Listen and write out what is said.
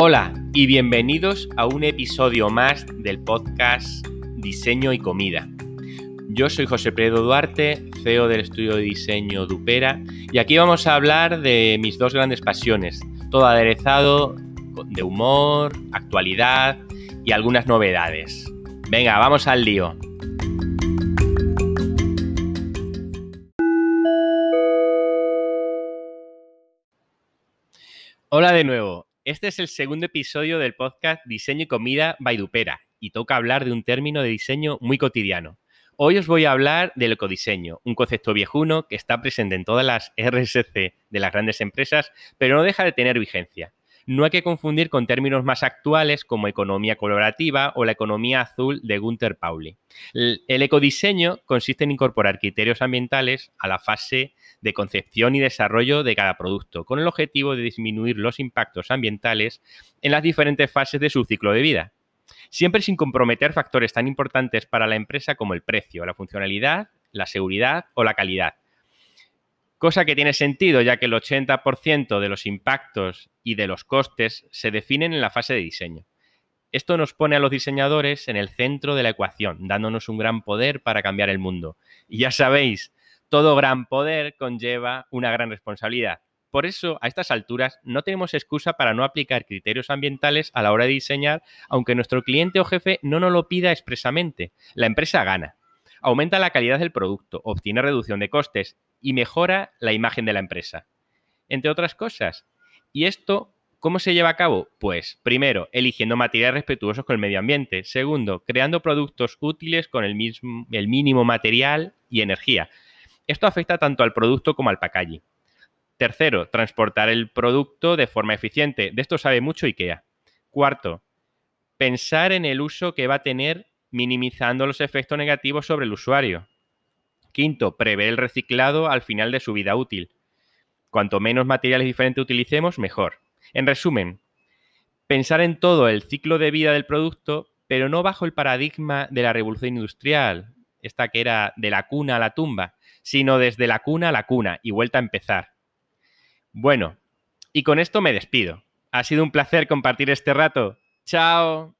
Hola y bienvenidos a un episodio más del podcast Diseño y Comida. Yo soy José Pedro Duarte, CEO del estudio de diseño Dupera, y aquí vamos a hablar de mis dos grandes pasiones, todo aderezado de humor, actualidad y algunas novedades. Venga, vamos al lío. Hola de nuevo. Este es el segundo episodio del podcast Diseño y Comida by Dupera y toca hablar de un término de diseño muy cotidiano. Hoy os voy a hablar del ecodiseño, un concepto viejuno que está presente en todas las RSC de las grandes empresas, pero no deja de tener vigencia. No hay que confundir con términos más actuales como economía colaborativa o la economía azul de Gunther Pauli. El, ecodiseño consiste en incorporar criterios ambientales a la fase de concepción y desarrollo de cada producto, con el objetivo de disminuir los impactos ambientales en las diferentes fases de su ciclo de vida. Siempre sin comprometer factores tan importantes para la empresa como el precio, la funcionalidad, la seguridad o la calidad Cosa que tiene sentido, ya que el 80% de los impactos y de los costes se definen en la fase de diseño. Esto nos pone a los diseñadores en el centro de la ecuación, dándonos un gran poder para cambiar el mundo. Y ya sabéis, todo gran poder conlleva una gran responsabilidad. Por eso, a estas alturas, no tenemos excusa para no aplicar criterios ambientales a la hora de diseñar, aunque nuestro cliente o jefe no nos lo pida expresamente. La empresa gana aumenta la calidad del producto, obtiene reducción de costes y mejora la imagen de la empresa, entre otras cosas. ¿Y esto cómo se lleva a cabo? Pues primero, eligiendo materiales respetuosos con el medio ambiente. Segundo, creando productos útiles con el, mismo, mínimo material y energía. Esto afecta tanto al producto como al packaging. Tercero, transportar el producto de forma eficiente. De esto sabe mucho IKEA. Cuarto, pensar en el uso que va a tener minimizando los efectos negativos sobre el usuario. Quinto, prever el reciclado al final de su vida útil. Cuanto menos materiales diferentes utilicemos, mejor. En resumen, pensar en todo el ciclo de vida del producto, pero no bajo el paradigma de la revolución industrial, esta que era de la cuna a la tumba, sino desde la cuna a la cuna y vuelta a empezar. Bueno, y con esto me despido. Ha sido un placer compartir este rato. Chao.